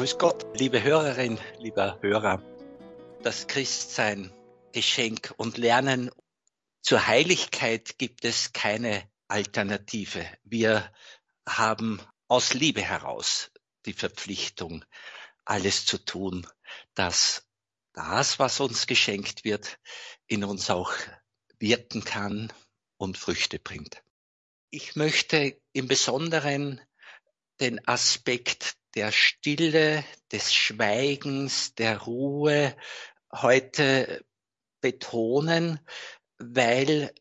Grüß Gott, liebe Hörerin, lieber Hörer. Das Christsein, Geschenk und Lernen zur Heiligkeit gibt es keine Alternative. Wir haben aus Liebe heraus die Verpflichtung, alles zu tun, dass das, was uns geschenkt wird, in uns auch wirken kann und Früchte bringt. Ich möchte im Besonderen den Aspekt der Stille, des Schweigens, der Ruhe heute betonen, weil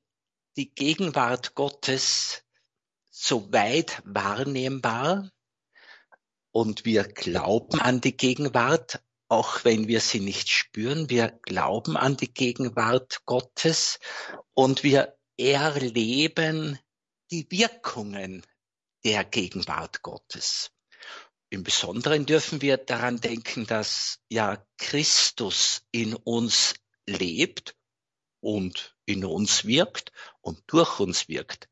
die Gegenwart Gottes so weit wahrnehmbar und wir glauben an die Gegenwart, auch wenn wir sie nicht spüren. Wir glauben an die Gegenwart Gottes und wir erleben die Wirkungen der Gegenwart Gottes. Im Besonderen dürfen wir daran denken, dass ja Christus in uns lebt und in uns wirkt und durch uns wirkt.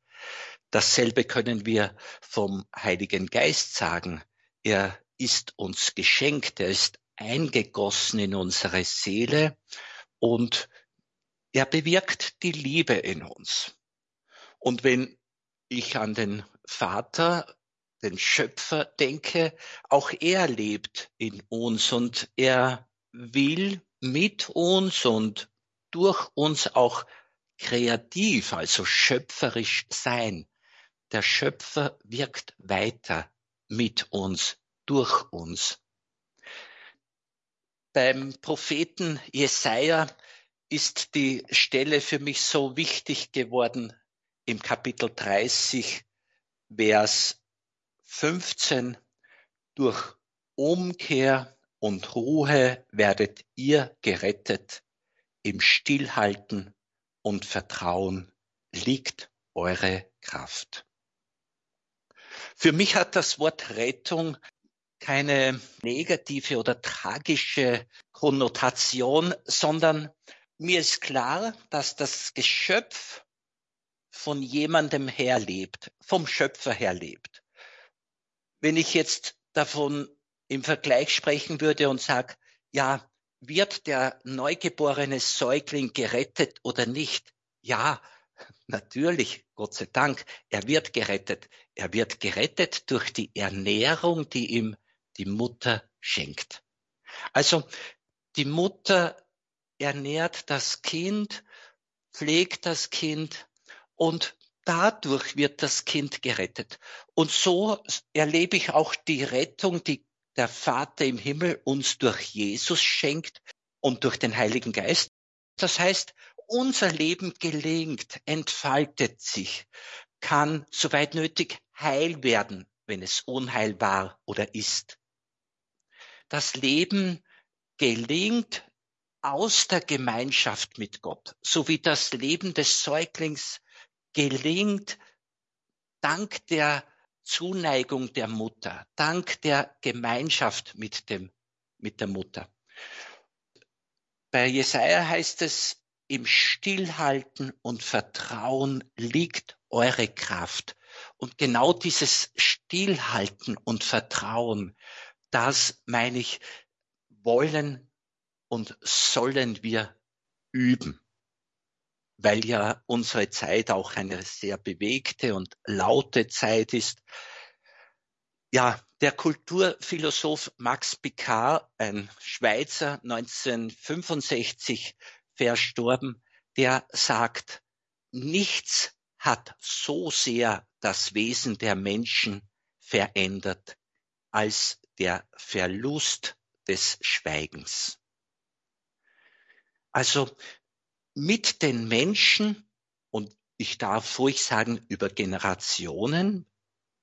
Dasselbe können wir vom Heiligen Geist sagen. Er ist uns geschenkt, er ist eingegossen in unsere Seele und er bewirkt die Liebe in uns. Und wenn ich an den Vater den Schöpfer denke, auch er lebt in uns und er will mit uns und durch uns auch kreativ, also schöpferisch sein. Der Schöpfer wirkt weiter mit uns, durch uns. Beim Propheten Jesaja ist die Stelle für mich so wichtig geworden im Kapitel 30, Vers 15 durch Umkehr und Ruhe werdet ihr gerettet. Im Stillhalten und Vertrauen liegt eure Kraft. Für mich hat das Wort Rettung keine negative oder tragische Konnotation, sondern mir ist klar, dass das Geschöpf von jemandem herlebt, vom Schöpfer herlebt. Wenn ich jetzt davon im Vergleich sprechen würde und sage, ja, wird der neugeborene Säugling gerettet oder nicht? Ja, natürlich, Gott sei Dank, er wird gerettet. Er wird gerettet durch die Ernährung, die ihm die Mutter schenkt. Also die Mutter ernährt das Kind, pflegt das Kind und dadurch wird das Kind gerettet. Und so erlebe ich auch die Rettung, die der Vater im Himmel uns durch Jesus schenkt und durch den Heiligen Geist. Das heißt, unser Leben gelingt, entfaltet sich, kann soweit nötig heil werden, wenn es unheil war oder ist. Das Leben gelingt aus der Gemeinschaft mit Gott, so wie das Leben des Säuglings gelingt dank der Zuneigung der Mutter, dank der Gemeinschaft mit dem, mit der Mutter. Bei Jesaja heißt es, im Stillhalten und Vertrauen liegt eure Kraft. Und genau dieses Stillhalten und Vertrauen, das meine ich, wollen und sollen wir üben weil ja unsere Zeit auch eine sehr bewegte und laute Zeit ist. Ja, der Kulturphilosoph Max Picard, ein Schweizer, 1965 verstorben, der sagt, nichts hat so sehr das Wesen der Menschen verändert als der Verlust des Schweigens. Also mit den Menschen und ich darf ruhig sagen, über Generationen.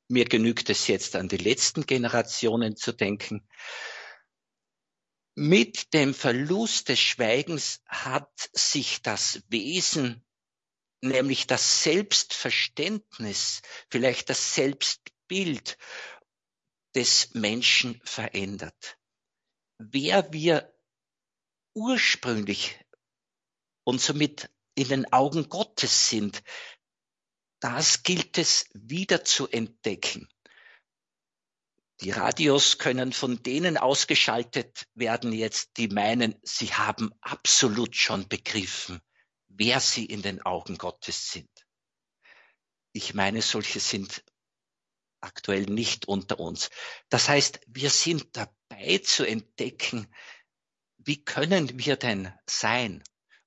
Mir genügt es jetzt an die letzten Generationen zu denken. Mit dem Verlust des Schweigens hat sich das Wesen, nämlich das Selbstverständnis, vielleicht das Selbstbild des Menschen verändert. Wer wir ursprünglich und somit in den Augen Gottes sind, das gilt es wieder zu entdecken. Die Radios können von denen ausgeschaltet werden jetzt, die meinen, sie haben absolut schon begriffen, wer sie in den Augen Gottes sind. Ich meine, solche sind aktuell nicht unter uns. Das heißt, wir sind dabei zu entdecken, wie können wir denn sein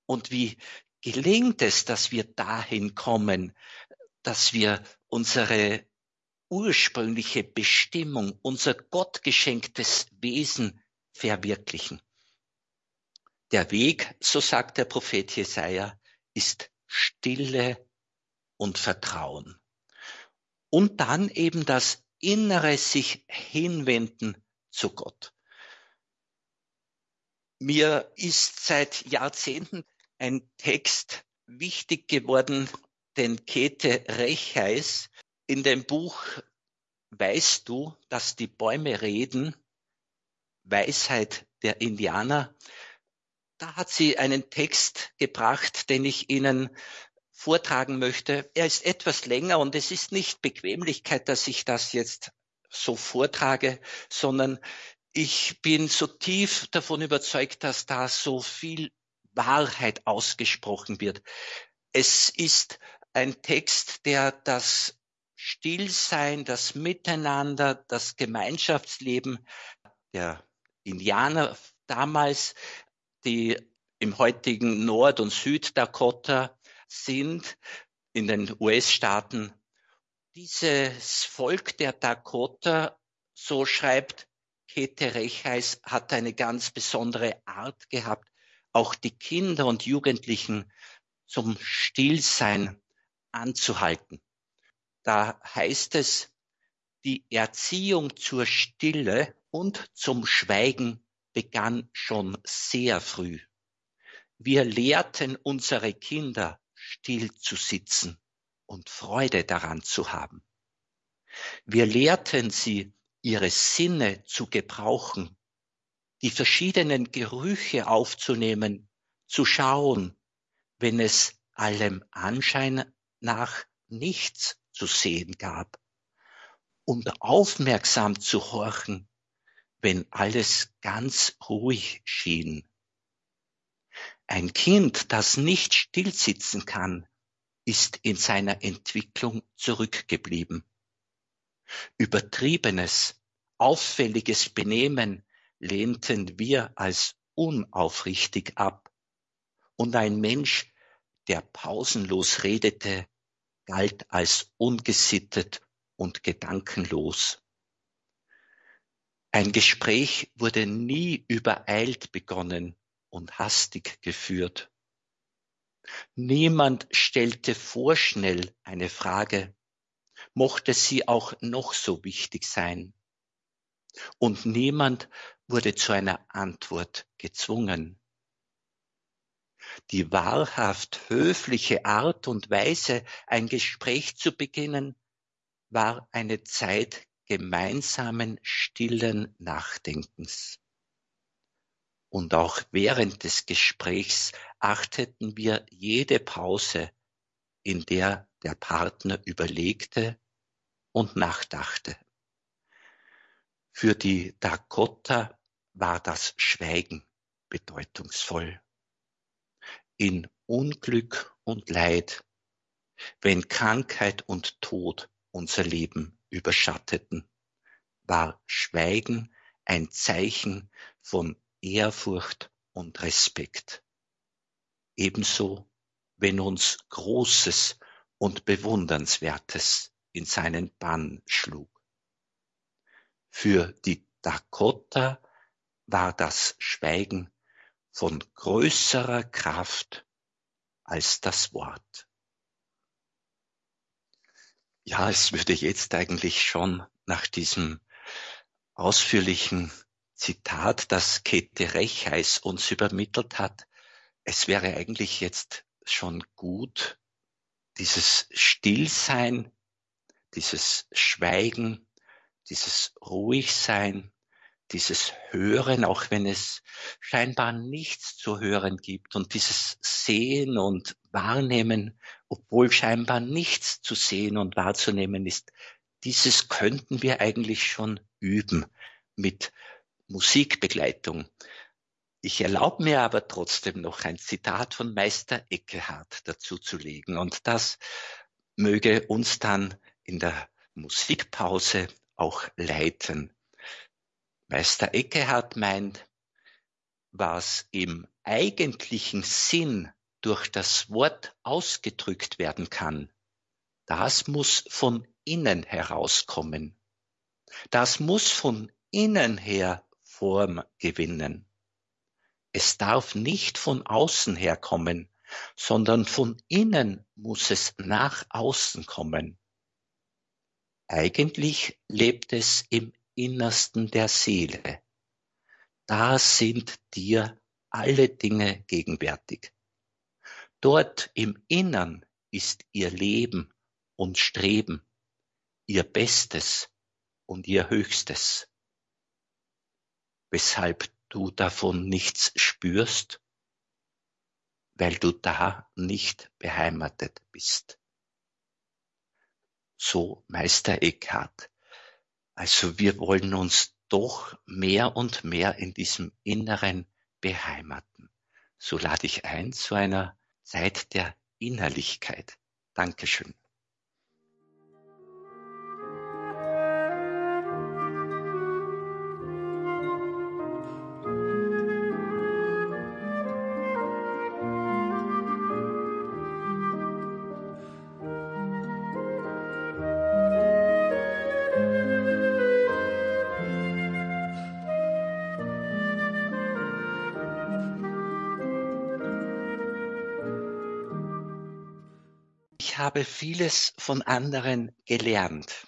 und wie gelingt es, dass wir dahin kommen, dass wir unsere ursprüngliche Bestimmung, unser gottgeschenktes Wesen verwirklichen. Der Weg, so sagt der Prophet Jesaja, ist Stille und Vertrauen. Und dann eben das innere sich hinwenden zu Gott. Mir ist seit Jahrzehnten ein Text wichtig geworden, den Käthe Recheis in dem Buch Weißt du, dass die Bäume reden? Weisheit der Indianer. Da hat sie einen Text gebracht, den ich Ihnen vortragen möchte. Er ist etwas länger und es ist nicht Bequemlichkeit, dass ich das jetzt so vortrage, sondern ich bin so tief davon überzeugt, dass da so viel Wahrheit ausgesprochen wird. Es ist ein Text, der das Stillsein, das Miteinander, das Gemeinschaftsleben der Indianer damals, die im heutigen Nord- und Süddakota sind, in den US-Staaten. Dieses Volk der Dakota, so schreibt Käthe Recheis, hat eine ganz besondere Art gehabt, auch die Kinder und Jugendlichen zum Stillsein anzuhalten. Da heißt es, die Erziehung zur Stille und zum Schweigen begann schon sehr früh. Wir lehrten unsere Kinder, still zu sitzen und Freude daran zu haben. Wir lehrten sie, ihre Sinne zu gebrauchen, die verschiedenen Gerüche aufzunehmen, zu schauen, wenn es allem Anschein nach nichts zu sehen gab und aufmerksam zu horchen, wenn alles ganz ruhig schien. Ein Kind, das nicht stillsitzen kann, ist in seiner Entwicklung zurückgeblieben. Übertriebenes, auffälliges Benehmen lehnten wir als unaufrichtig ab. Und ein Mensch, der pausenlos redete, galt als ungesittet und gedankenlos. Ein Gespräch wurde nie übereilt begonnen und hastig geführt. Niemand stellte vorschnell eine Frage, mochte sie auch noch so wichtig sein. Und niemand wurde zu einer Antwort gezwungen. Die wahrhaft höfliche Art und Weise, ein Gespräch zu beginnen, war eine Zeit gemeinsamen stillen Nachdenkens. Und auch während des Gesprächs achteten wir jede Pause, in der der Partner überlegte und nachdachte. Für die Dakota war das Schweigen bedeutungsvoll in Unglück und Leid, wenn Krankheit und Tod unser Leben überschatteten, war Schweigen ein Zeichen von Ehrfurcht und Respekt. Ebenso, wenn uns Großes und Bewundernswertes in seinen Bann schlug. Für die Dakota war das Schweigen von größerer Kraft als das Wort. Ja, es würde jetzt eigentlich schon nach diesem ausführlichen Zitat, das Käthe Recheis uns übermittelt hat, es wäre eigentlich jetzt schon gut, dieses Stillsein, dieses Schweigen, dieses Ruhigsein, dieses Hören, auch wenn es scheinbar nichts zu hören gibt und dieses Sehen und Wahrnehmen, obwohl scheinbar nichts zu sehen und wahrzunehmen ist, dieses könnten wir eigentlich schon üben mit Musikbegleitung. Ich erlaube mir aber trotzdem noch ein Zitat von Meister Eckehart dazu zu legen und das möge uns dann in der Musikpause auch leiten. Meister Eckehart meint, was im eigentlichen Sinn durch das Wort ausgedrückt werden kann, das muss von innen herauskommen. Das muss von innen her Form gewinnen. Es darf nicht von außen herkommen, sondern von innen muss es nach außen kommen. Eigentlich lebt es im Innersten der Seele. Da sind dir alle Dinge gegenwärtig. Dort im Innern ist ihr Leben und Streben, ihr Bestes und ihr Höchstes. Weshalb du davon nichts spürst, weil du da nicht beheimatet bist. So Meister Eckhart. Also wir wollen uns doch mehr und mehr in diesem Inneren beheimaten. So lade ich ein zu einer Zeit der Innerlichkeit. Dankeschön. Habe vieles von anderen gelernt.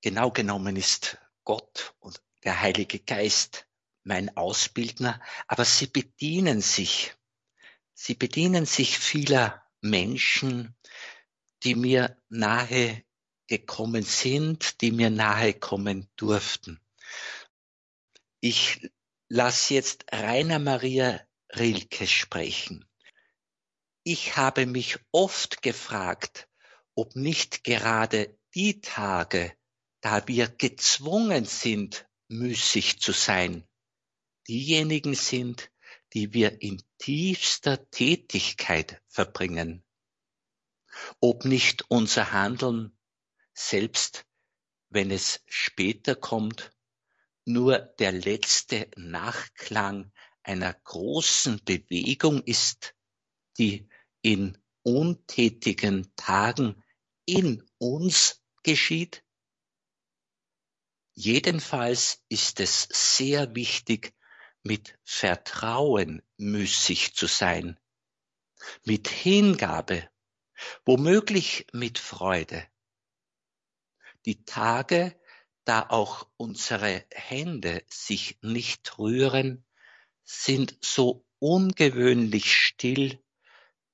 Genau genommen ist Gott und der Heilige Geist mein Ausbildner, aber sie bedienen sich, sie bedienen sich vieler Menschen, die mir nahe gekommen sind, die mir nahe kommen durften. Ich lasse jetzt Rainer Maria Rilke sprechen. Ich habe mich oft gefragt, ob nicht gerade die Tage, da wir gezwungen sind, müßig zu sein, diejenigen sind, die wir in tiefster Tätigkeit verbringen. Ob nicht unser Handeln, selbst wenn es später kommt, nur der letzte Nachklang einer großen Bewegung ist, die in untätigen Tagen in uns geschieht? Jedenfalls ist es sehr wichtig, mit Vertrauen müßig zu sein, mit Hingabe, womöglich mit Freude. Die Tage, da auch unsere Hände sich nicht rühren, sind so ungewöhnlich still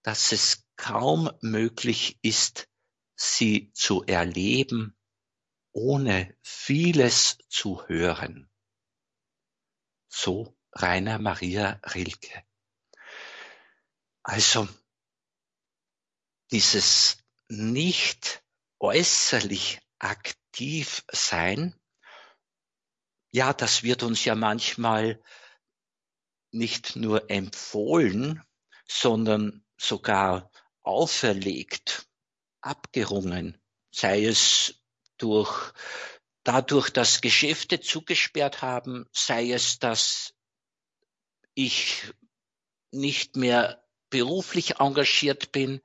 dass es kaum möglich ist, sie zu erleben, ohne vieles zu hören. So Rainer Maria Rilke. Also dieses nicht äußerlich aktiv sein, ja, das wird uns ja manchmal nicht nur empfohlen, sondern sogar auferlegt, abgerungen, sei es durch dadurch, dass Geschäfte zugesperrt haben, sei es, dass ich nicht mehr beruflich engagiert bin,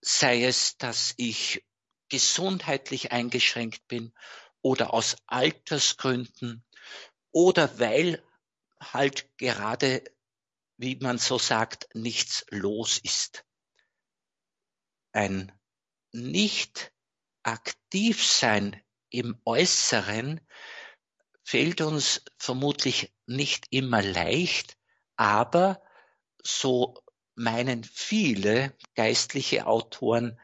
sei es, dass ich gesundheitlich eingeschränkt bin oder aus Altersgründen oder weil halt gerade wie man so sagt, nichts los ist. Ein nicht aktiv sein im Äußeren fällt uns vermutlich nicht immer leicht, aber so meinen viele geistliche Autoren,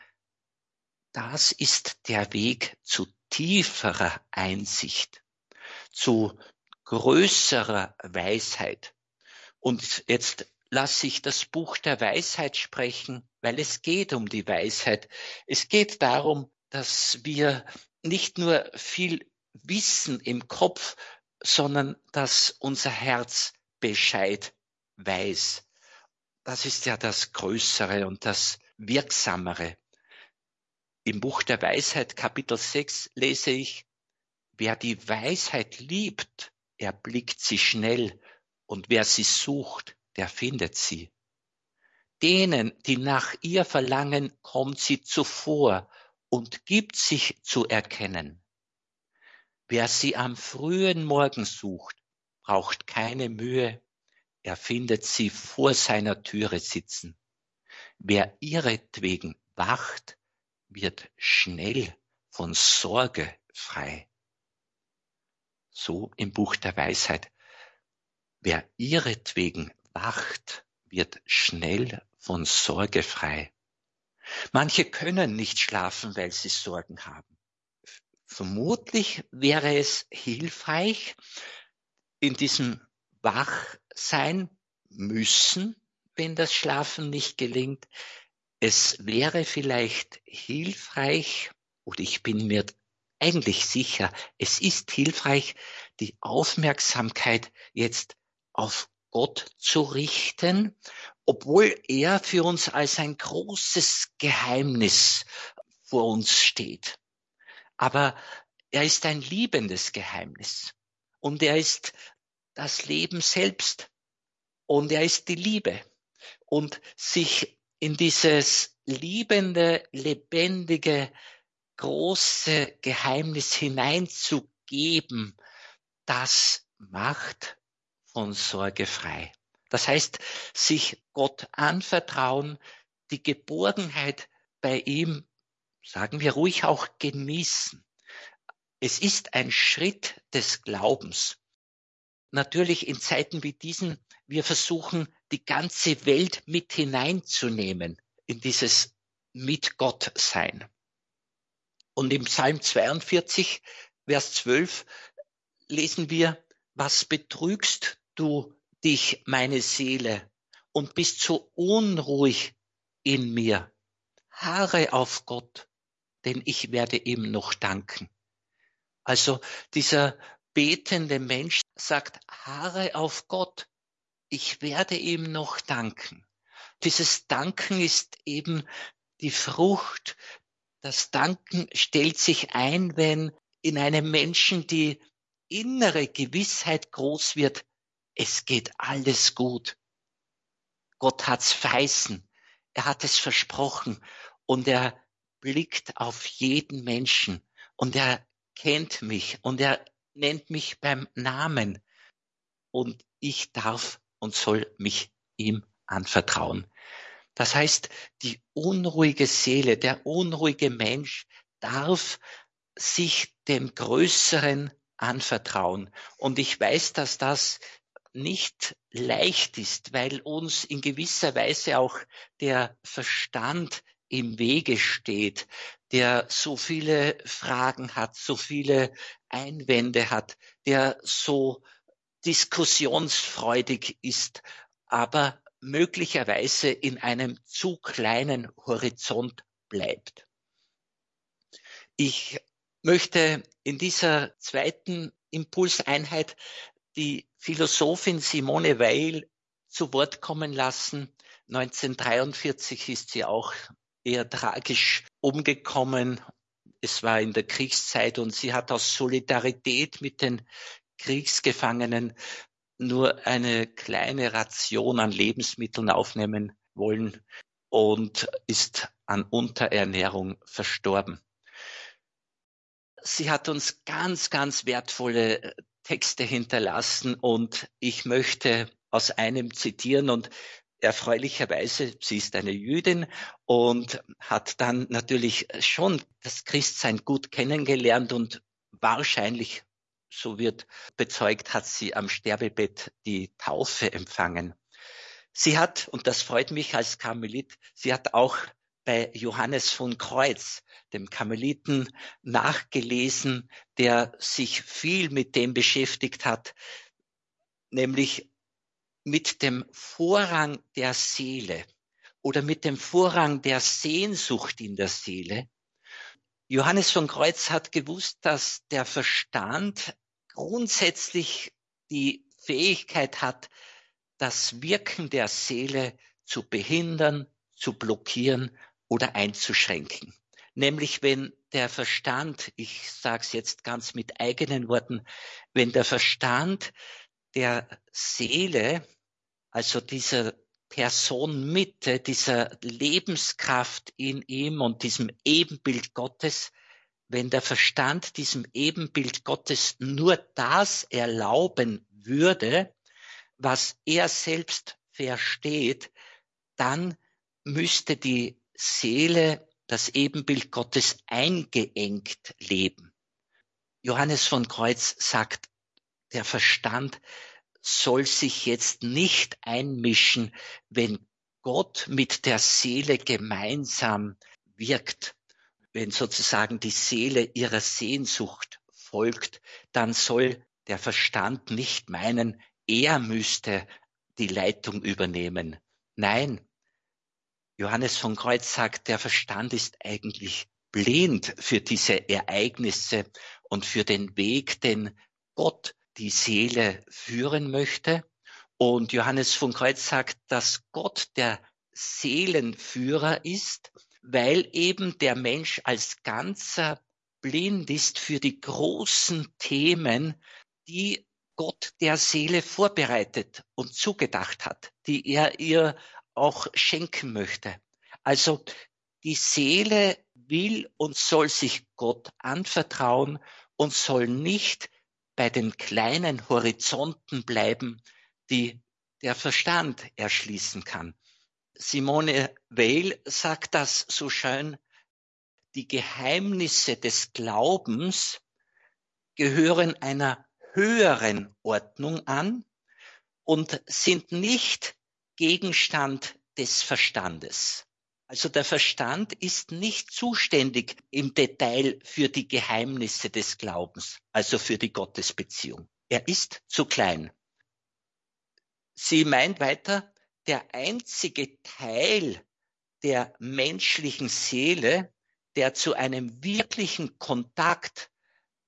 das ist der Weg zu tieferer Einsicht, zu größerer Weisheit. Und jetzt lasse ich das Buch der Weisheit sprechen, weil es geht um die Weisheit. Es geht darum, dass wir nicht nur viel Wissen im Kopf, sondern dass unser Herz Bescheid weiß. Das ist ja das Größere und das Wirksamere. Im Buch der Weisheit, Kapitel 6, lese ich, wer die Weisheit liebt, erblickt sie schnell, und wer sie sucht, der findet sie. Denen, die nach ihr verlangen, kommt sie zuvor und gibt sich zu erkennen. Wer sie am frühen Morgen sucht, braucht keine Mühe, er findet sie vor seiner Türe sitzen. Wer ihretwegen wacht, wird schnell von Sorge frei. So im Buch der Weisheit. Wer ihretwegen wacht, wird schnell von Sorge frei. Manche können nicht schlafen, weil sie Sorgen haben. Vermutlich wäre es hilfreich, in diesem Wachsein müssen, wenn das Schlafen nicht gelingt. Es wäre vielleicht hilfreich, oder ich bin mir eigentlich sicher, es ist hilfreich, die Aufmerksamkeit jetzt auf Gott zu richten, obwohl er für uns als ein großes Geheimnis vor uns steht. Aber er ist ein liebendes Geheimnis. Und er ist das Leben selbst. Und er ist die Liebe. Und sich in dieses liebende, lebendige, große Geheimnis hineinzugeben, das macht von Sorge frei. Das heißt, sich Gott anvertrauen, die Geborgenheit bei ihm sagen wir ruhig auch genießen. Es ist ein Schritt des Glaubens. Natürlich in Zeiten wie diesen, wir versuchen, die ganze Welt mit hineinzunehmen in dieses mit Gott sein. Und im Psalm 42, Vers 12 lesen wir, was betrügst du dich, meine Seele, und bist so unruhig in mir? Haare auf Gott, denn ich werde ihm noch danken. Also dieser betende Mensch sagt, Haare auf Gott, ich werde ihm noch danken. Dieses Danken ist eben die Frucht. Das Danken stellt sich ein, wenn in einem Menschen die innere Gewissheit groß wird, es geht alles gut. Gott hat's verheißen. Er hat es versprochen und er blickt auf jeden Menschen und er kennt mich und er nennt mich beim Namen und ich darf und soll mich ihm anvertrauen. Das heißt, die unruhige Seele, der unruhige Mensch darf sich dem Größeren anvertrauen. Und ich weiß, dass das nicht leicht ist, weil uns in gewisser Weise auch der Verstand im Wege steht, der so viele Fragen hat, so viele Einwände hat, der so diskussionsfreudig ist, aber möglicherweise in einem zu kleinen Horizont bleibt. Ich möchte in dieser zweiten Impulseinheit die Philosophin Simone Weil zu Wort kommen lassen. 1943 ist sie auch eher tragisch umgekommen. Es war in der Kriegszeit und sie hat aus Solidarität mit den Kriegsgefangenen nur eine kleine Ration an Lebensmitteln aufnehmen wollen und ist an Unterernährung verstorben. Sie hat uns ganz, ganz wertvolle Texte hinterlassen und ich möchte aus einem zitieren und erfreulicherweise, sie ist eine Jüdin und hat dann natürlich schon das Christsein gut kennengelernt und wahrscheinlich, so wird bezeugt, hat sie am Sterbebett die Taufe empfangen. Sie hat, und das freut mich als Karmelit, sie hat auch bei Johannes von Kreuz, dem Karmeliten, nachgelesen, der sich viel mit dem beschäftigt hat, nämlich mit dem Vorrang der Seele oder mit dem Vorrang der Sehnsucht in der Seele. Johannes von Kreuz hat gewusst, dass der Verstand grundsätzlich die Fähigkeit hat, das Wirken der Seele zu behindern, zu blockieren oder einzuschränken. Nämlich wenn der Verstand, ich sage es jetzt ganz mit eigenen Worten, wenn der Verstand der Seele, also dieser Person Mitte, dieser Lebenskraft in ihm und diesem Ebenbild Gottes, wenn der Verstand diesem Ebenbild Gottes nur das erlauben würde, was er selbst versteht, dann müsste die Seele das Ebenbild Gottes eingeengt leben. Johannes von Kreuz sagt, der Verstand soll sich jetzt nicht einmischen, wenn Gott mit der Seele gemeinsam wirkt, wenn sozusagen die Seele ihrer Sehnsucht folgt, dann soll der Verstand nicht meinen, er müsste die Leitung übernehmen. Nein, Johannes von Kreuz sagt, der Verstand ist eigentlich blind für diese Ereignisse und für den Weg, den Gott die Seele führen möchte. Und Johannes von Kreuz sagt, dass Gott der Seelenführer ist, weil eben der Mensch als Ganzer blind ist für die großen Themen, die Gott der Seele vorbereitet und zugedacht hat, die er ihr auch schenken möchte. Also die Seele will und soll sich Gott anvertrauen und soll nicht bei den kleinen Horizonten bleiben, die der Verstand erschließen kann. Simone Weil sagt das so schön, die Geheimnisse des Glaubens gehören einer höheren Ordnung an und sind nicht Gegenstand des Verstandes. Also der Verstand ist nicht zuständig im Detail für die Geheimnisse des Glaubens, also für die Gottesbeziehung. Er ist zu klein. Sie meint weiter, der einzige Teil der menschlichen Seele, der zu einem wirklichen Kontakt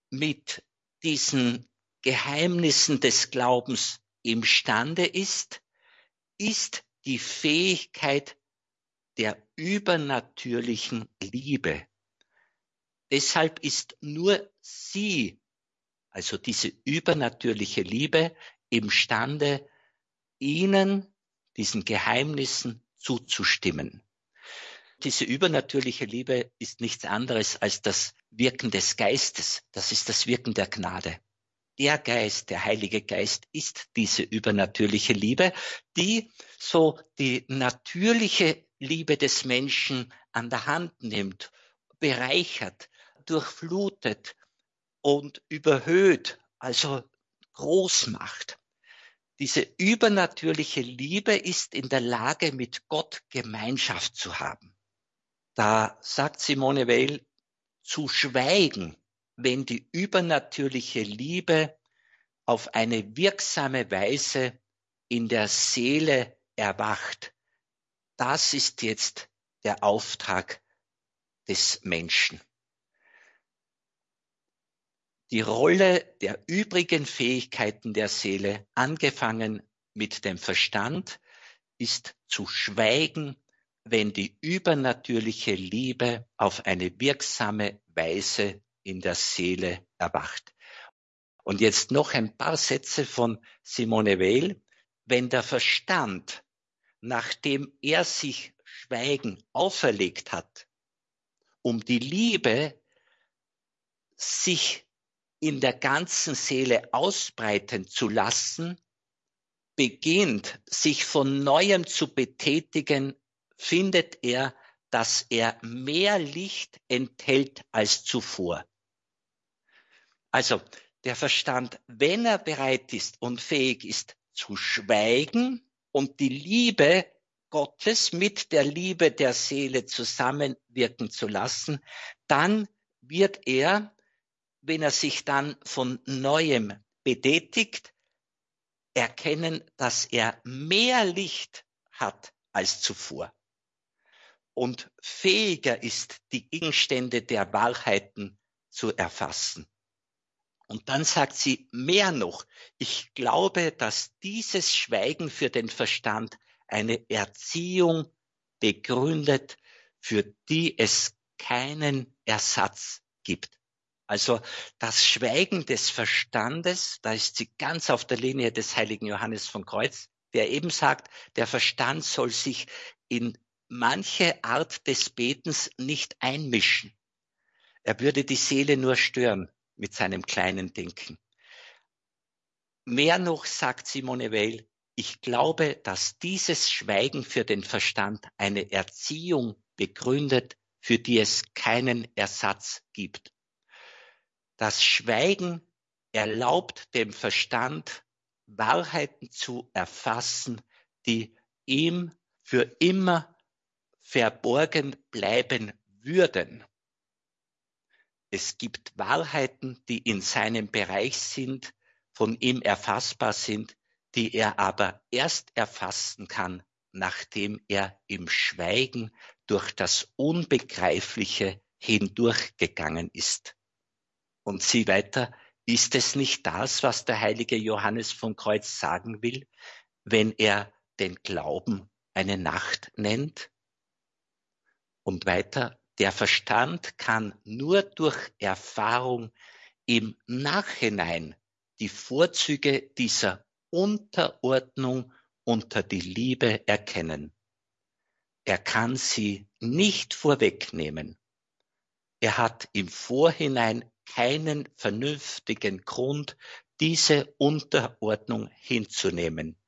mit diesen Geheimnissen des Glaubens imstande ist, ist die Fähigkeit der übernatürlichen Liebe. Deshalb ist nur sie, also diese übernatürliche Liebe, imstande, ihnen, diesen Geheimnissen zuzustimmen. Diese übernatürliche Liebe ist nichts anderes als das Wirken des Geistes. Das ist das Wirken der Gnade. Der Geist, der Heilige Geist ist diese übernatürliche Liebe, die so die natürliche Liebe des Menschen an der Hand nimmt, bereichert, durchflutet und überhöht, also groß macht. Diese übernatürliche Liebe ist in der Lage, mit Gott Gemeinschaft zu haben. Da sagt Simone Weil, zu schweigen, wenn die übernatürliche Liebe auf eine wirksame Weise in der Seele erwacht, das ist jetzt der Auftrag des Menschen. Die Rolle der übrigen Fähigkeiten der Seele, angefangen mit dem Verstand, ist zu schweigen, wenn die übernatürliche Liebe auf eine wirksame Weise in der Seele erwacht. Und jetzt noch ein paar Sätze von Simone Weil. Wenn der Verstand nachdem er sich Schweigen auferlegt hat, um die Liebe sich in der ganzen Seele ausbreiten zu lassen, beginnt sich von neuem zu betätigen, findet er, dass er mehr Licht enthält als zuvor. Also der Verstand, wenn er bereit ist und fähig ist zu schweigen, und die Liebe Gottes mit der Liebe der Seele zusammenwirken zu lassen, dann wird er, wenn er sich dann von neuem betätigt, erkennen, dass er mehr Licht hat als zuvor. und fähiger ist, die Gegenstände der Wahrheiten zu erfassen. Und dann sagt sie mehr noch, ich glaube, dass dieses Schweigen für den Verstand eine Erziehung begründet, für die es keinen Ersatz gibt. Also das Schweigen des Verstandes, da ist sie ganz auf der Linie des heiligen Johannes von Kreuz, der eben sagt, der Verstand soll sich in manche Art des Betens nicht einmischen. Er würde die Seele nur stören mit seinem kleinen Denken. Mehr noch sagt Simone Weil, ich glaube, dass dieses Schweigen für den Verstand eine Erziehung begründet, für die es keinen Ersatz gibt. Das Schweigen erlaubt dem Verstand, Wahrheiten zu erfassen, die ihm für immer verborgen bleiben würden. Es gibt Wahrheiten, die in seinem Bereich sind, von ihm erfassbar sind, die er aber erst erfassen kann, nachdem er im Schweigen durch das Unbegreifliche hindurchgegangen ist. Und sie weiter, ist es nicht das, was der heilige Johannes von Kreuz sagen will, wenn er den Glauben eine Nacht nennt? Und weiter, der Verstand kann nur durch Erfahrung im Nachhinein die Vorzüge dieser Unterordnung unter die Liebe erkennen. Er kann sie nicht vorwegnehmen. Er hat im Vorhinein keinen vernünftigen Grund, diese Unterordnung hinzunehmen.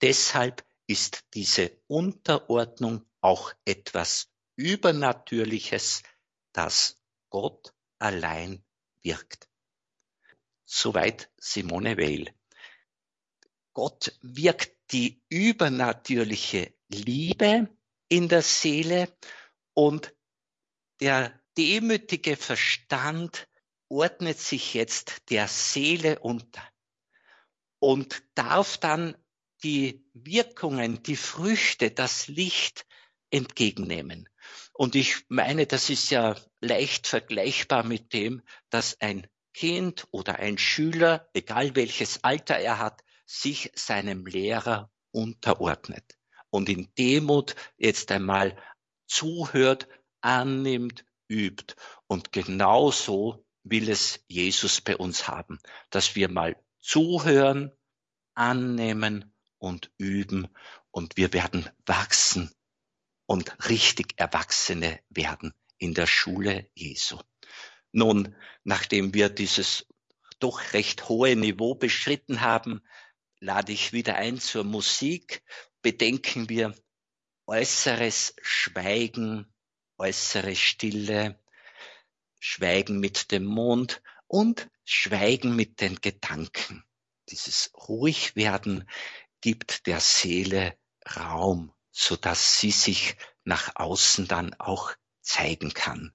Deshalb ist diese Unterordnung auch etwas Übernatürliches, das Gott allein wirkt. Soweit Simone Weil. Gott wirkt die übernatürliche Liebe in der Seele und der demütige Verstand ordnet sich jetzt der Seele unter und darf dann die Wirkungen, die Früchte, das Licht entgegennehmen. Und ich meine, das ist ja leicht vergleichbar mit dem, dass ein Kind oder ein Schüler, egal welches Alter er hat, sich seinem Lehrer unterordnet und in Demut jetzt einmal zuhört, annimmt, übt. Und genauso will es Jesus bei uns haben, dass wir mal zuhören, annehmen und üben und wir werden wachsen und richtig Erwachsene werden in der Schule Jesu. Nun, nachdem wir dieses doch recht hohe Niveau beschritten haben, lade ich wieder ein zur Musik. Bedenken wir äußeres Schweigen, äußere Stille, Schweigen mit dem Mond und Schweigen mit den Gedanken. Dieses Ruhigwerden gibt der Seele Raum, so dass sie sich nach außen dann auch zeigen kann.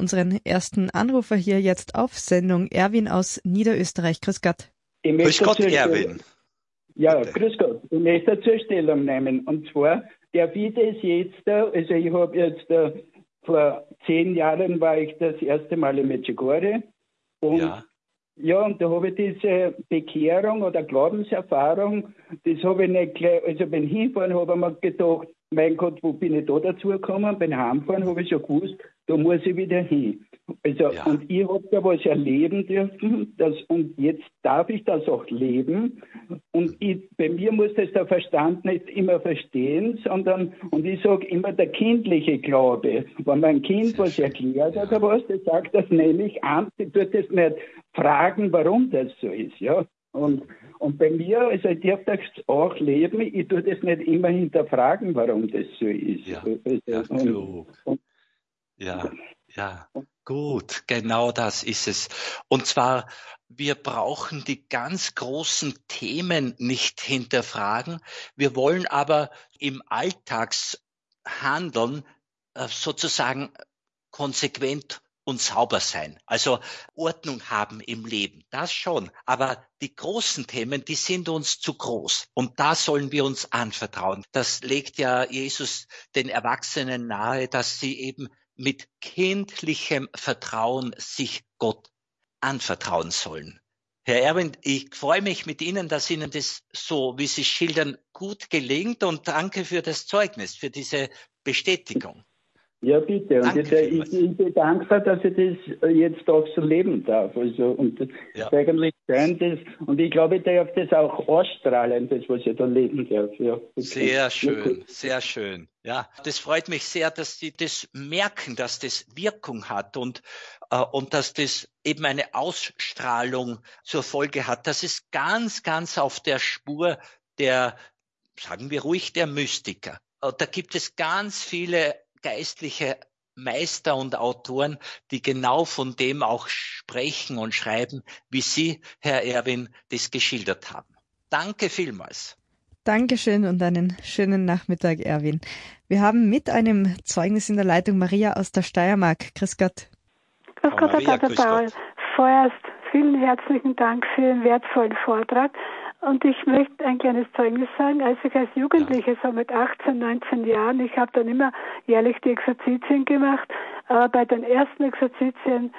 Unseren ersten Anrufer hier jetzt auf Sendung, Erwin aus Niederösterreich. Grüß Gott. Grüß Gott, Erwin. Ja, Bitte. grüß Gott. Ich möchte zur Stellung nehmen. Und zwar, der ich das jetzt, also ich habe jetzt, vor zehn Jahren war ich das erste Mal in Medjugorje. Und ja. Ja, und da habe ich diese Bekehrung oder Glaubenserfahrung, das habe ich nicht gleich, also beim Hinfahren habe ich mir gedacht, mein Gott, wo bin ich da dazu gekommen? Beim Heimfahren habe ich schon gewusst, da muss ich wieder hin. Also, ja. und ich habe da was erleben dürfen, das, und jetzt darf ich das auch leben. Und ich, bei mir muss das der Verstand nicht immer verstehen, sondern, und ich sage immer der kindliche Glaube. Wenn mein Kind was erklärt oder was, das sagt das nämlich an, die tut es nicht fragen, warum das so ist, ja. Und, und bei mir, also ich darf das auch leben, ich tue das nicht immer hinterfragen, warum das so ist. Ja, also, ja, und, und, ja, ja, gut, genau das ist es. Und zwar, wir brauchen die ganz großen Themen nicht hinterfragen. Wir wollen aber im Alltagshandeln äh, sozusagen konsequent und sauber sein. Also Ordnung haben im Leben, das schon. Aber die großen Themen, die sind uns zu groß. Und da sollen wir uns anvertrauen. Das legt ja Jesus den Erwachsenen nahe, dass sie eben mit kindlichem Vertrauen sich Gott anvertrauen sollen. Herr Erwin, ich freue mich mit Ihnen, dass Ihnen das so, wie Sie schildern, gut gelingt und danke für das Zeugnis, für diese Bestätigung. Ja, bitte. Und Danke ich, ich, bin dankbar, dass ich das jetzt auch so leben darf. Also, und das ja. ist eigentlich schön. Das, und ich glaube, ich darf das auch ausstrahlen, das, was ich da leben darf. Ja, sehr schön, sehr schön. Ja, das freut mich sehr, dass Sie das merken, dass das Wirkung hat und, äh, und dass das eben eine Ausstrahlung zur Folge hat. Das ist ganz, ganz auf der Spur der, sagen wir ruhig, der Mystiker. Äh, da gibt es ganz viele geistliche Meister und Autoren, die genau von dem auch sprechen und schreiben, wie Sie, Herr Erwin, das geschildert haben. Danke vielmals. Dankeschön und einen schönen Nachmittag, Erwin. Wir haben mit einem Zeugnis in der Leitung Maria aus der Steiermark. Grüß Gott. Grüß Gott, Herr Pater Paul. Vorerst vielen herzlichen Dank für den wertvollen Vortrag. Und ich möchte ein kleines Zeugnis sagen. Als ich als Jugendliche, so mit 18, 19 Jahren, ich habe dann immer jährlich die Exerzitien gemacht, aber bei den ersten Exerzitien,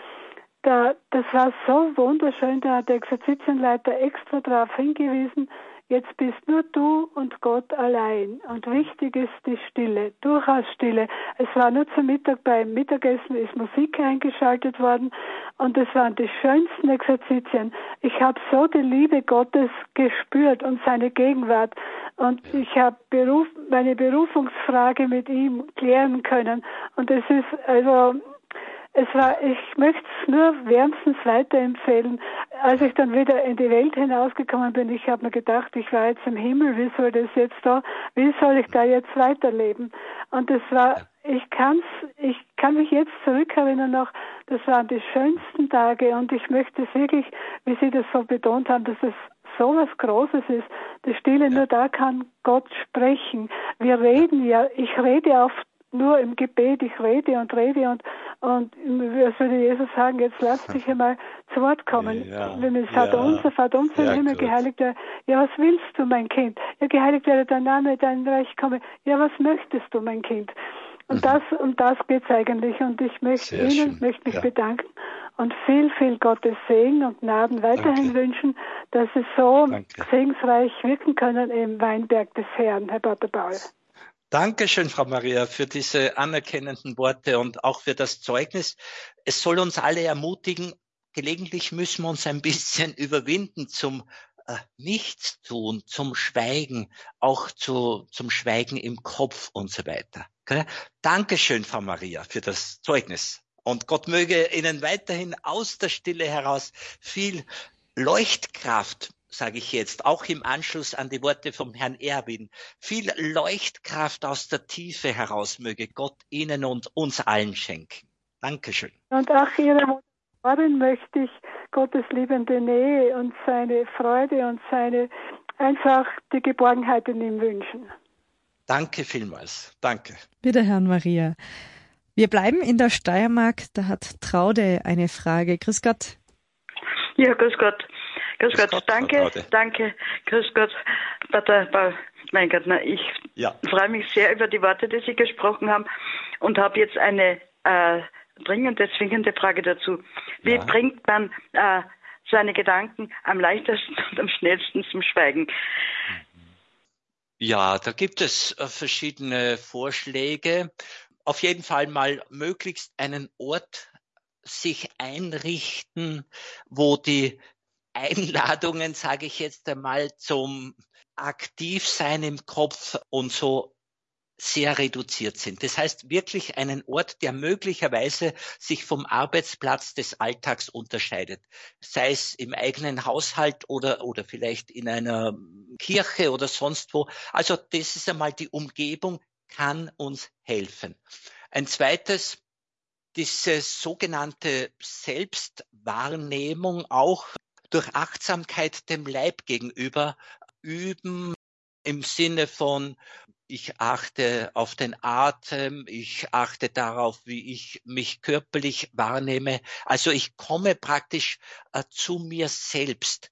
da, das war so wunderschön, da hat der Exerzitienleiter extra darauf hingewiesen, Jetzt bist nur du und Gott allein. Und wichtig ist die Stille, durchaus Stille. Es war nur zum Mittag beim Mittagessen ist Musik eingeschaltet worden und es waren die schönsten Exerzitien. Ich habe so die Liebe Gottes gespürt und seine Gegenwart. Und ich habe Beruf, meine Berufungsfrage mit ihm klären können. Und es ist also es war, ich möchte es nur wärmstens weiterempfehlen. Als ich dann wieder in die Welt hinausgekommen bin, ich habe mir gedacht, ich war jetzt im Himmel, wie soll das jetzt da, wie soll ich da jetzt weiterleben? Und es war, ich kann's, ich kann mich jetzt zurückerinnern noch, das waren die schönsten Tage und ich möchte es wirklich, wie Sie das so betont haben, dass es so was Großes ist. Die Stille, nur da kann Gott sprechen. Wir reden ja, ich rede oft nur im Gebet, ich rede und rede und, und was würde Jesus sagen, jetzt lass dich einmal zu Wort kommen. Ja, Wenn es Vater ja, unser, Vater unser ja, im Himmel, geheiligt werde, ja, was willst du, mein Kind? Ja, geheiligt werde dein Name, dein Reich komme. Ja, was möchtest du, mein Kind? Und mhm. das, um das geht's eigentlich. Und ich möchte Sehr Ihnen, schön. möchte mich bedanken und viel, viel Gottes Segen und Gnaden weiterhin Danke. wünschen, dass Sie so Danke. segensreich wirken können im Weinberg des Herrn, Herr Pater Paul. Dankeschön, Frau Maria, für diese anerkennenden Worte und auch für das Zeugnis. Es soll uns alle ermutigen, gelegentlich müssen wir uns ein bisschen überwinden zum äh, Nichtstun, zum Schweigen, auch zu, zum Schweigen im Kopf und so weiter. Okay? Dankeschön, Frau Maria, für das Zeugnis. Und Gott möge Ihnen weiterhin aus der Stille heraus viel Leuchtkraft sage ich jetzt, auch im Anschluss an die Worte vom Herrn Erwin, viel Leuchtkraft aus der Tiefe heraus möge Gott Ihnen und uns allen schenken. Dankeschön. Und auch Ihrer Motorin möchte ich Gottes liebende Nähe und seine Freude und seine einfach die Geborgenheit in ihm wünschen. Danke vielmals. Danke. Bitte, Herrn Maria. Wir bleiben in der Steiermark. Da hat Traude eine Frage. Grüß Gott. Ja, grüß Gott. Grüß, Gott, Gott, danke, danke, grüß Gott, Pater Mein Gott, na, ich ja. freue mich sehr über die Worte, die Sie gesprochen haben und habe jetzt eine äh, dringende, zwingende Frage dazu. Wie ja. bringt man äh, seine Gedanken am leichtesten und am schnellsten zum Schweigen? Ja, da gibt es äh, verschiedene Vorschläge. Auf jeden Fall mal möglichst einen Ort sich einrichten, wo die Einladungen, sage ich jetzt einmal, zum Aktivsein im Kopf und so sehr reduziert sind. Das heißt wirklich einen Ort, der möglicherweise sich vom Arbeitsplatz des Alltags unterscheidet. Sei es im eigenen Haushalt oder, oder vielleicht in einer Kirche oder sonst wo. Also das ist einmal die Umgebung, kann uns helfen. Ein zweites, diese sogenannte Selbstwahrnehmung auch durch Achtsamkeit dem Leib gegenüber üben im Sinne von ich achte auf den Atem, ich achte darauf, wie ich mich körperlich wahrnehme. Also ich komme praktisch äh, zu mir selbst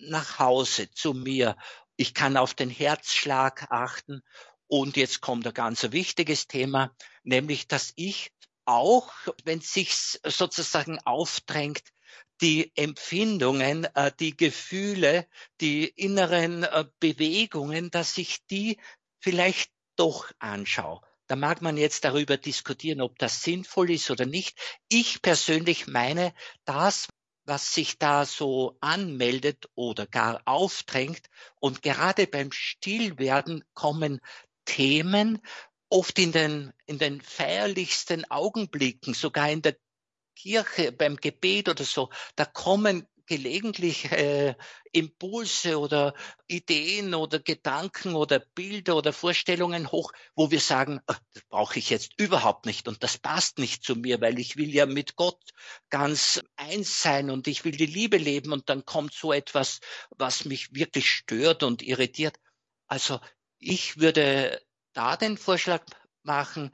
nach Hause, zu mir. Ich kann auf den Herzschlag achten. Und jetzt kommt ein ganz wichtiges Thema, nämlich, dass ich auch, wenn sich sozusagen aufdrängt, die Empfindungen, äh, die Gefühle, die inneren äh, Bewegungen, dass ich die vielleicht doch anschaue. Da mag man jetzt darüber diskutieren, ob das sinnvoll ist oder nicht. Ich persönlich meine, das, was sich da so anmeldet oder gar aufdrängt und gerade beim Stillwerden kommen Themen, oft in den, in den feierlichsten Augenblicken, sogar in der Kirche, beim Gebet oder so, da kommen gelegentlich äh, Impulse oder Ideen oder Gedanken oder Bilder oder Vorstellungen hoch, wo wir sagen, ach, das brauche ich jetzt überhaupt nicht und das passt nicht zu mir, weil ich will ja mit Gott ganz eins sein und ich will die Liebe leben und dann kommt so etwas, was mich wirklich stört und irritiert. Also ich würde da den Vorschlag machen,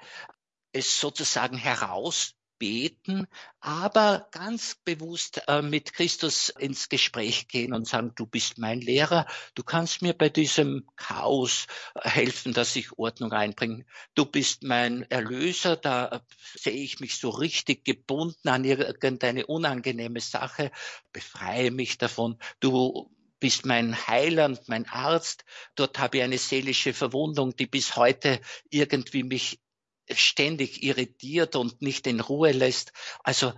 es sozusagen heraus beten, aber ganz bewusst äh, mit Christus ins Gespräch gehen und sagen, du bist mein Lehrer, du kannst mir bei diesem Chaos äh, helfen, dass ich Ordnung einbringe. Du bist mein Erlöser, da äh, sehe ich mich so richtig gebunden an irgendeine unangenehme Sache, befreie mich davon. Du bist mein Heiland, mein Arzt. Dort habe ich eine seelische Verwundung, die bis heute irgendwie mich ständig irritiert und nicht in Ruhe lässt. Also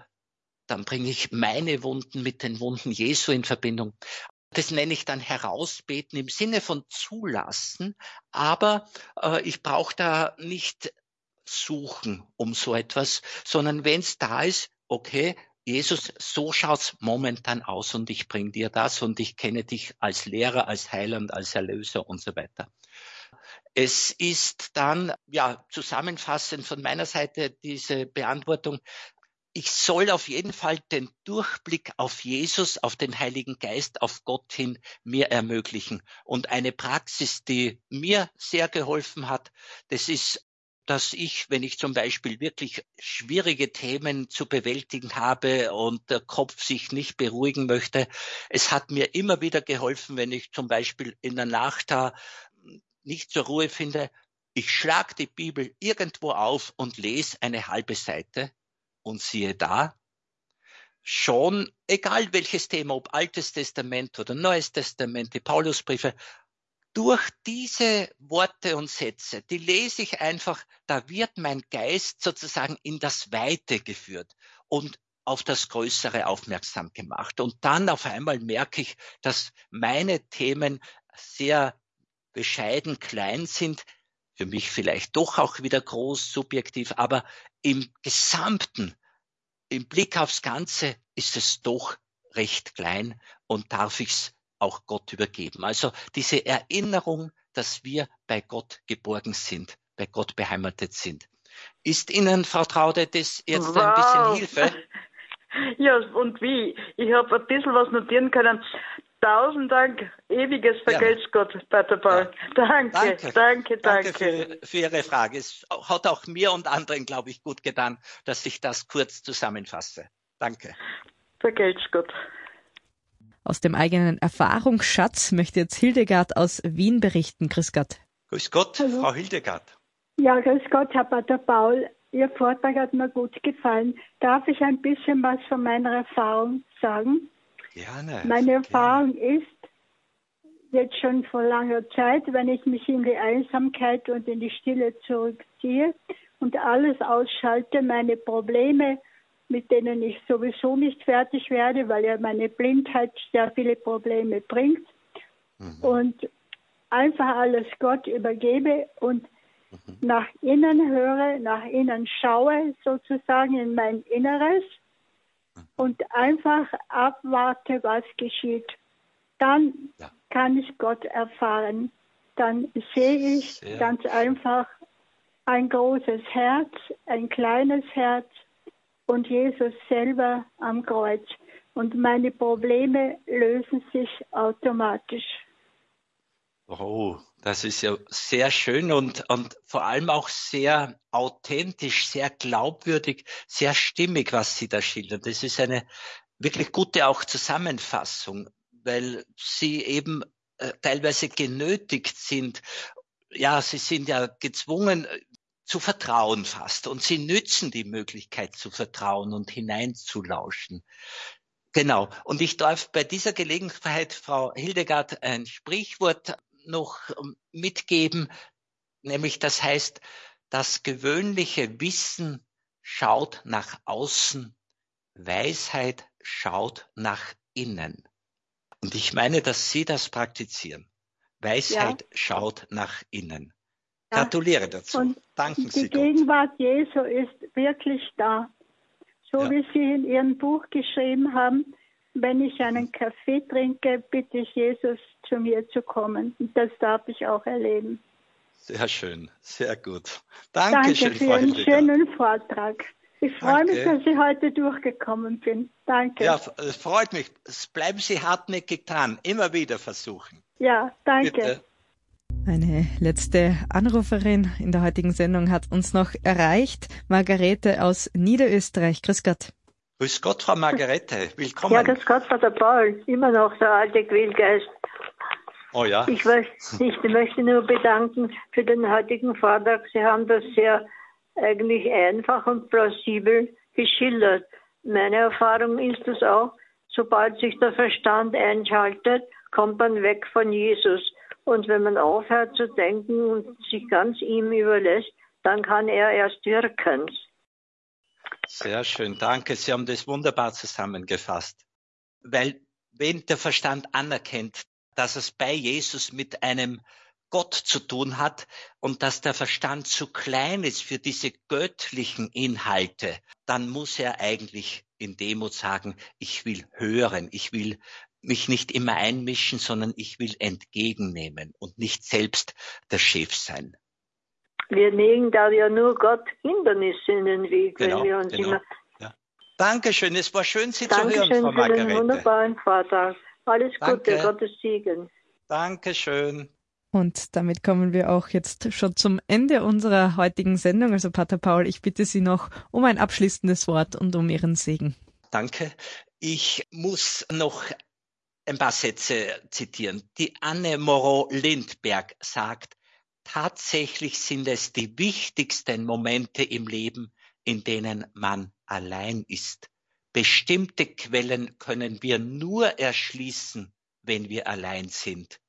dann bringe ich meine Wunden mit den Wunden Jesu in Verbindung. Das nenne ich dann herausbeten im Sinne von zulassen, aber äh, ich brauche da nicht suchen um so etwas, sondern wenn es da ist, okay, Jesus, so schaut's momentan aus und ich bringe dir das und ich kenne dich als Lehrer, als Heiland, als Erlöser und so weiter. Es ist dann, ja, zusammenfassend von meiner Seite diese Beantwortung. Ich soll auf jeden Fall den Durchblick auf Jesus, auf den Heiligen Geist, auf Gott hin mir ermöglichen. Und eine Praxis, die mir sehr geholfen hat, das ist dass ich, wenn ich zum Beispiel wirklich schwierige Themen zu bewältigen habe und der Kopf sich nicht beruhigen möchte, es hat mir immer wieder geholfen, wenn ich zum Beispiel in der Nacht da nicht zur Ruhe finde, ich schlag die Bibel irgendwo auf und lese eine halbe Seite und siehe da, schon, egal welches Thema, ob Altes Testament oder Neues Testament, die Paulusbriefe, durch diese Worte und Sätze, die lese ich einfach, da wird mein Geist sozusagen in das Weite geführt und auf das Größere aufmerksam gemacht. Und dann auf einmal merke ich, dass meine Themen sehr bescheiden klein sind, für mich vielleicht doch auch wieder groß, subjektiv, aber im Gesamten, im Blick aufs Ganze ist es doch recht klein und darf ich es auch Gott übergeben. Also diese Erinnerung, dass wir bei Gott geborgen sind, bei Gott beheimatet sind. Ist Ihnen, Frau Traude, das jetzt wow. ein bisschen Hilfe? Ja, und wie? Ich habe ein bisschen was notieren können. Tausend Dank, ewiges Vergelt's ja. Gott, Pater Paul. Ja. Danke, danke, danke, danke. Für, für, Ihre Frage. Es hat auch mir und anderen, glaube ich, gut getan, dass ich das kurz zusammenfasse. Danke. Vergelt's Gott. Aus dem eigenen Erfahrungsschatz möchte jetzt Hildegard aus Wien berichten. Grüß Gott. Grüß Gott, Hallo. Frau Hildegard. Ja, grüß Gott, Herr Pater Paul. Ihr Vortrag hat mir gut gefallen. Darf ich ein bisschen was von meiner Erfahrung sagen? Gerne. Meine Erfahrung gerne. ist, jetzt schon vor langer Zeit, wenn ich mich in die Einsamkeit und in die Stille zurückziehe und alles ausschalte, meine Probleme, mit denen ich sowieso nicht fertig werde, weil ja meine Blindheit sehr viele Probleme bringt, mhm. und einfach alles Gott übergebe und mhm. nach innen höre, nach innen schaue, sozusagen in mein Inneres. Und einfach abwarte, was geschieht. Dann ja. kann ich Gott erfahren. Dann sehe ich Sehr ganz einfach ein großes Herz, ein kleines Herz und Jesus selber am Kreuz. Und meine Probleme lösen sich automatisch. Oh, das ist ja sehr schön und, und vor allem auch sehr authentisch, sehr glaubwürdig, sehr stimmig, was Sie da schildern. Das ist eine wirklich gute auch Zusammenfassung, weil Sie eben äh, teilweise genötigt sind. Ja, Sie sind ja gezwungen, zu vertrauen fast. Und sie nützen die Möglichkeit zu vertrauen und hineinzulauschen. Genau. Und ich darf bei dieser Gelegenheit Frau Hildegard ein Sprichwort noch ähm, mitgeben, nämlich das heißt, das gewöhnliche Wissen schaut nach außen, Weisheit schaut nach innen. Und ich meine, dass Sie das praktizieren. Weisheit ja. schaut nach innen. Gratuliere dazu. Und Danken Sie. Die Gegenwart Jesu ist wirklich da. So ja. wie Sie in Ihrem Buch geschrieben haben, wenn ich einen Kaffee trinke, bitte ich Jesus zu mir zu kommen. Und das darf ich auch erleben. Sehr schön, sehr gut. Danke, Danke für Ihren schönen Vortrag. Ich freue Danke. mich, dass ich heute durchgekommen bin. Danke. Ja, es freut mich. Bleiben Sie hartnäckig dran. Immer wieder versuchen. Ja, danke. Bitte. Eine letzte Anruferin in der heutigen Sendung hat uns noch erreicht. Margarete aus Niederösterreich. Grüß Gott. Grüß Gott, Frau Margarete. Willkommen. Ja, grüß Gott, Vater Paul. Immer noch der alte Quälgeist. Oh ja. Ich, ich möchte nur bedanken für den heutigen Vortrag. Sie haben das sehr eigentlich einfach und plausibel geschildert. Meine Erfahrung ist es auch, sobald sich der Verstand einschaltet, kommt man weg von Jesus. Und wenn man aufhört zu denken und sich ganz ihm überlässt, dann kann er erst wirken. Sehr schön, danke. Sie haben das wunderbar zusammengefasst. Weil wenn der Verstand anerkennt, dass es bei Jesus mit einem Gott zu tun hat und dass der Verstand zu klein ist für diese göttlichen Inhalte, dann muss er eigentlich in Demut sagen, ich will hören, ich will mich nicht immer einmischen, sondern ich will entgegennehmen und nicht selbst der Chef sein. Wir legen da ja nur Gott Hindernisse in den Weg, genau, wenn wir uns genau. immer. Ja. Dankeschön, es war schön, Sie Dankeschön zu hören, Frau Margarete. Dankeschön für den wunderbaren Vortrag. Alles Danke. Gute, Gottes Segen. Dankeschön. Und damit kommen wir auch jetzt schon zum Ende unserer heutigen Sendung. Also Pater Paul, ich bitte Sie noch um ein abschließendes Wort und um Ihren Segen. Danke. Ich muss noch ein paar Sätze zitieren. Die Anne Moreau-Lindberg sagt, tatsächlich sind es die wichtigsten Momente im Leben, in denen man allein ist. Bestimmte Quellen können wir nur erschließen, wenn wir allein sind.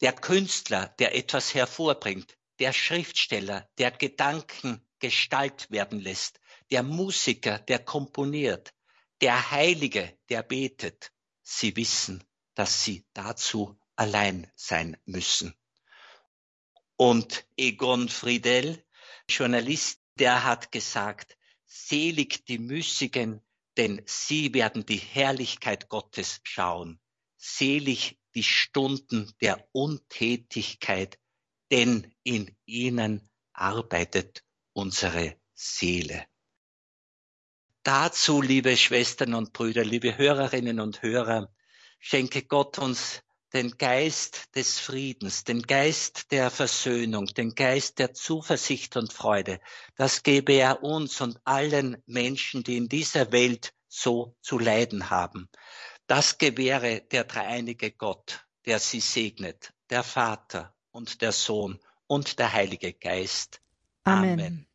Der Künstler, der etwas hervorbringt, der Schriftsteller, der Gedanken Gestalt werden lässt, der Musiker, der komponiert, der Heilige, der betet, Sie wissen, dass sie dazu allein sein müssen. Und Egon Friedel, Journalist, der hat gesagt, selig die Müßigen, denn sie werden die Herrlichkeit Gottes schauen. Selig die Stunden der Untätigkeit, denn in ihnen arbeitet unsere Seele. Dazu, liebe Schwestern und Brüder, liebe Hörerinnen und Hörer, schenke Gott uns den Geist des Friedens, den Geist der Versöhnung, den Geist der Zuversicht und Freude. Das gebe er uns und allen Menschen, die in dieser Welt so zu leiden haben. Das gewähre der dreieinige Gott, der sie segnet, der Vater und der Sohn und der Heilige Geist. Amen. Amen.